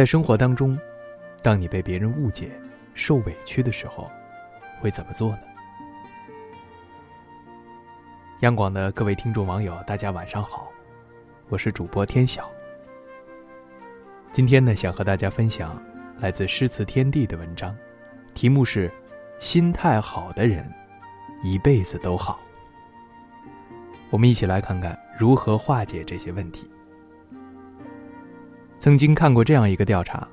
在生活当中，当你被别人误解、受委屈的时候，会怎么做呢？央广的各位听众网友，大家晚上好，我是主播天晓。今天呢，想和大家分享来自诗词天地的文章，题目是“心态好的人，一辈子都好”。我们一起来看看如何化解这些问题。曾经看过这样一个调查，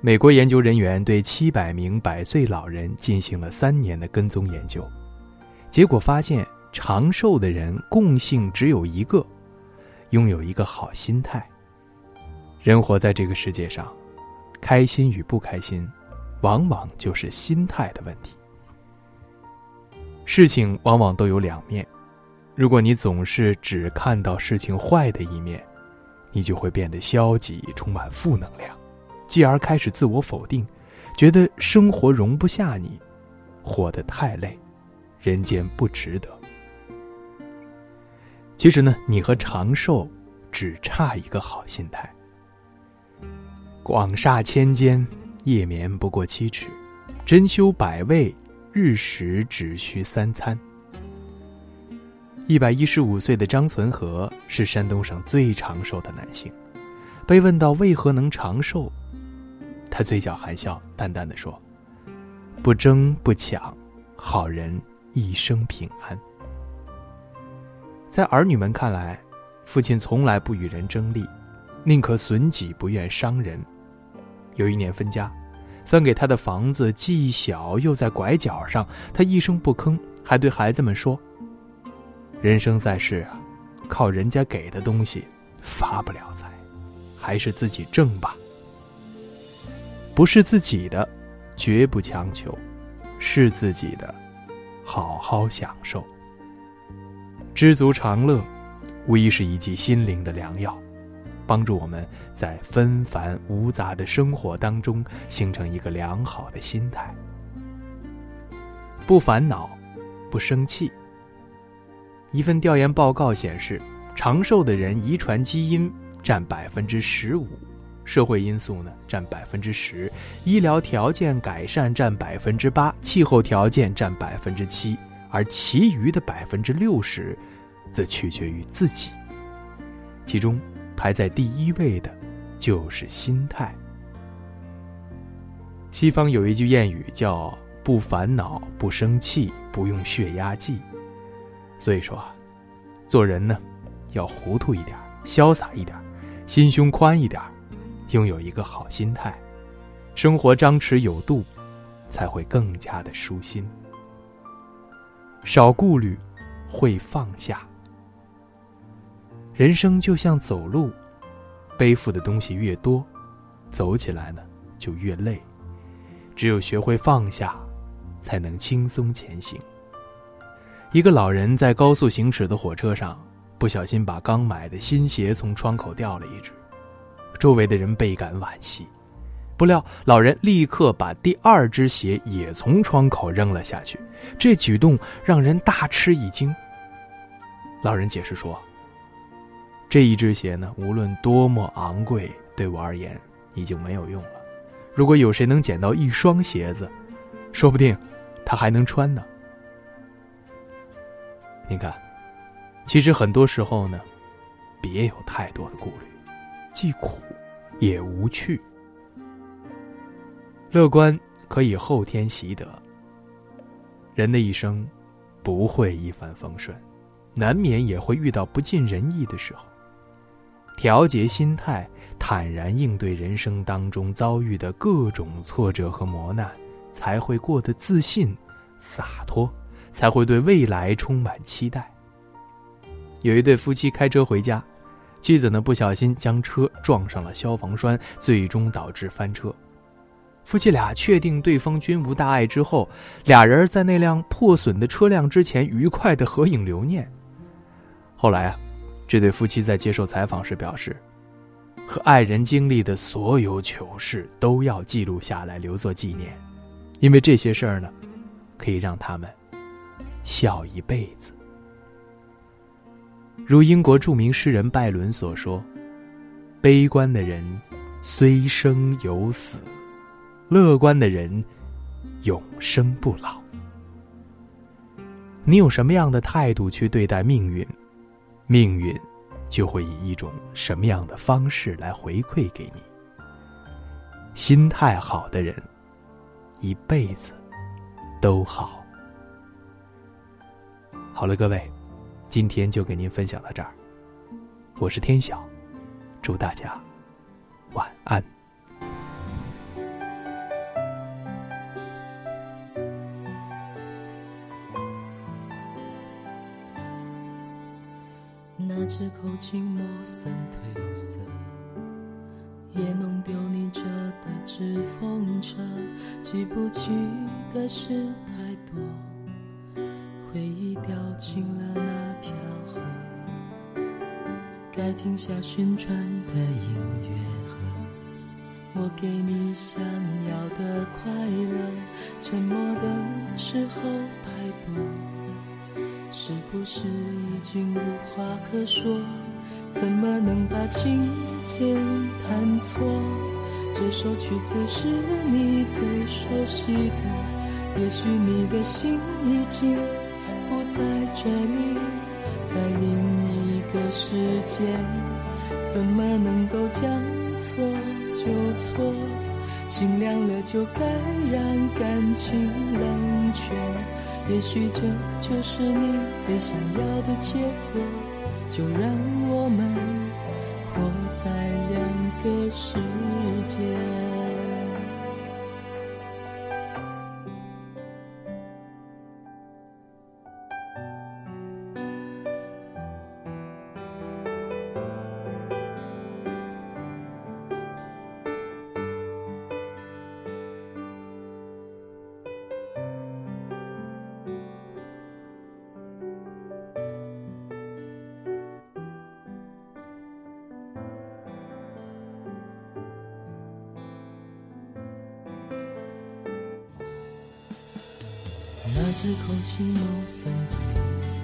美国研究人员对七百名百岁老人进行了三年的跟踪研究，结果发现，长寿的人共性只有一个，拥有一个好心态。人活在这个世界上，开心与不开心，往往就是心态的问题。事情往往都有两面，如果你总是只看到事情坏的一面。你就会变得消极，充满负能量，继而开始自我否定，觉得生活容不下你，活得太累，人间不值得。其实呢，你和长寿只差一个好心态。广厦千间，夜眠不过七尺；珍馐百味，日食只需三餐。一百一十五岁的张存和是山东省最长寿的男性。被问到为何能长寿，他嘴角含笑，淡淡的说：“不争不抢，好人一生平安。”在儿女们看来，父亲从来不与人争利，宁可损己不愿伤人。有一年分家，分给他的房子既小又在拐角上，他一声不吭，还对孩子们说。人生在世啊，靠人家给的东西发不了财，还是自己挣吧。不是自己的，绝不强求；是自己的，好好享受。知足常乐，无疑是一剂心灵的良药，帮助我们在纷繁芜杂的生活当中形成一个良好的心态，不烦恼，不生气。一份调研报告显示，长寿的人遗传基因占百分之十五，社会因素呢占百分之十，医疗条件改善占百分之八，气候条件占百分之七，而其余的百分之六十，则取决于自己。其中排在第一位的，就是心态。西方有一句谚语叫“不烦恼，不生气，不用血压计”。所以说，做人呢，要糊涂一点，潇洒一点，心胸宽一点，拥有一个好心态，生活张弛有度，才会更加的舒心。少顾虑，会放下。人生就像走路，背负的东西越多，走起来呢就越累。只有学会放下，才能轻松前行。一个老人在高速行驶的火车上，不小心把刚买的新鞋从窗口掉了一只，周围的人倍感惋惜。不料老人立刻把第二只鞋也从窗口扔了下去，这举动让人大吃一惊。老人解释说：“这一只鞋呢，无论多么昂贵，对我而言已经没有用了。如果有谁能捡到一双鞋子，说不定他还能穿呢。”你看，其实很多时候呢，别有太多的顾虑，既苦也无趣。乐观可以后天习得。人的一生不会一帆风顺，难免也会遇到不尽人意的时候。调节心态，坦然应对人生当中遭遇的各种挫折和磨难，才会过得自信、洒脱。才会对未来充满期待。有一对夫妻开车回家，妻子呢不小心将车撞上了消防栓，最终导致翻车。夫妻俩确定对方均无大碍之后，俩人在那辆破损的车辆之前愉快的合影留念。后来啊，这对夫妻在接受采访时表示，和爱人经历的所有糗事都要记录下来留作纪念，因为这些事儿呢，可以让他们。笑一辈子。如英国著名诗人拜伦所说：“悲观的人虽生有死，乐观的人永生不老。你有什么样的态度去对待命运，命运就会以一种什么样的方式来回馈给你。心态好的人，一辈子都好。好了，各位，今天就给您分享到这儿。我是天晓，祝大家。晚安。那支口琴磨损褪色，也弄丢你折的纸风车。记不起的事太多，回忆掉进了那条河。该停下旋转的音乐盒。我给你想要的快乐，沉默的时候太多，是不是已经无话可说？怎么能把琴键弹错？这首曲子是你最熟悉的，也许你的心已经在这里，在另一个世界，怎么能够将错？就错，心凉了就该让感情冷却。也许这就是你最想要的结果，就让我们活在两个世界。那支空气磨损褪色，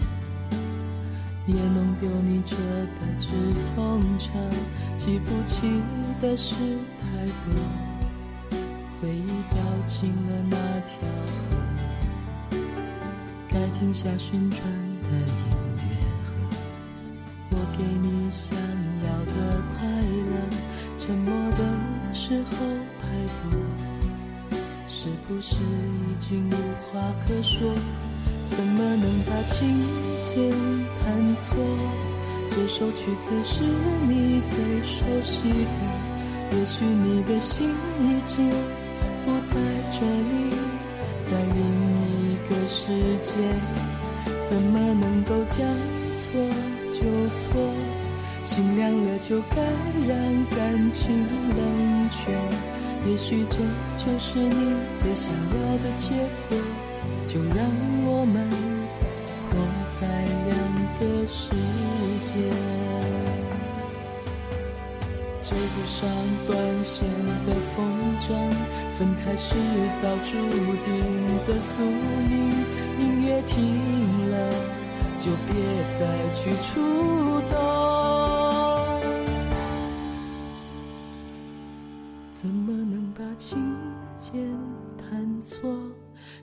也弄丢你折的纸风车。记不起的事太多，回忆掉进了那条河。该停下旋转的音乐盒，我给你想要的快乐。沉默的时候。是不是已经无话可说？怎么能把琴键弹错？这首曲子是你最熟悉的，也许你的心已经不在这里，在另一个世界。怎么能够将错就错？心凉了就该让感情冷却。也许这就是你最想要的结果，就让我们活在两个世界。追不上断线的风筝，分开是早注定的宿命。音乐停了，就别再去触动。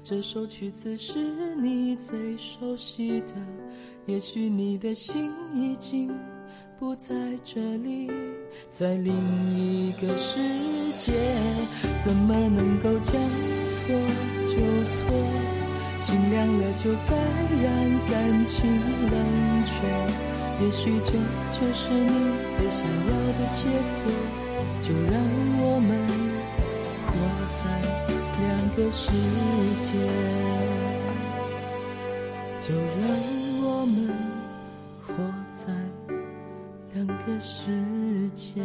这首曲子是你最熟悉的，也许你的心已经不在这里，在另一个世界。怎么能够将错就错？心凉了就该让感情冷却。也许这就是你最想要的结果。就让我们个世界就让我们活在两个世界。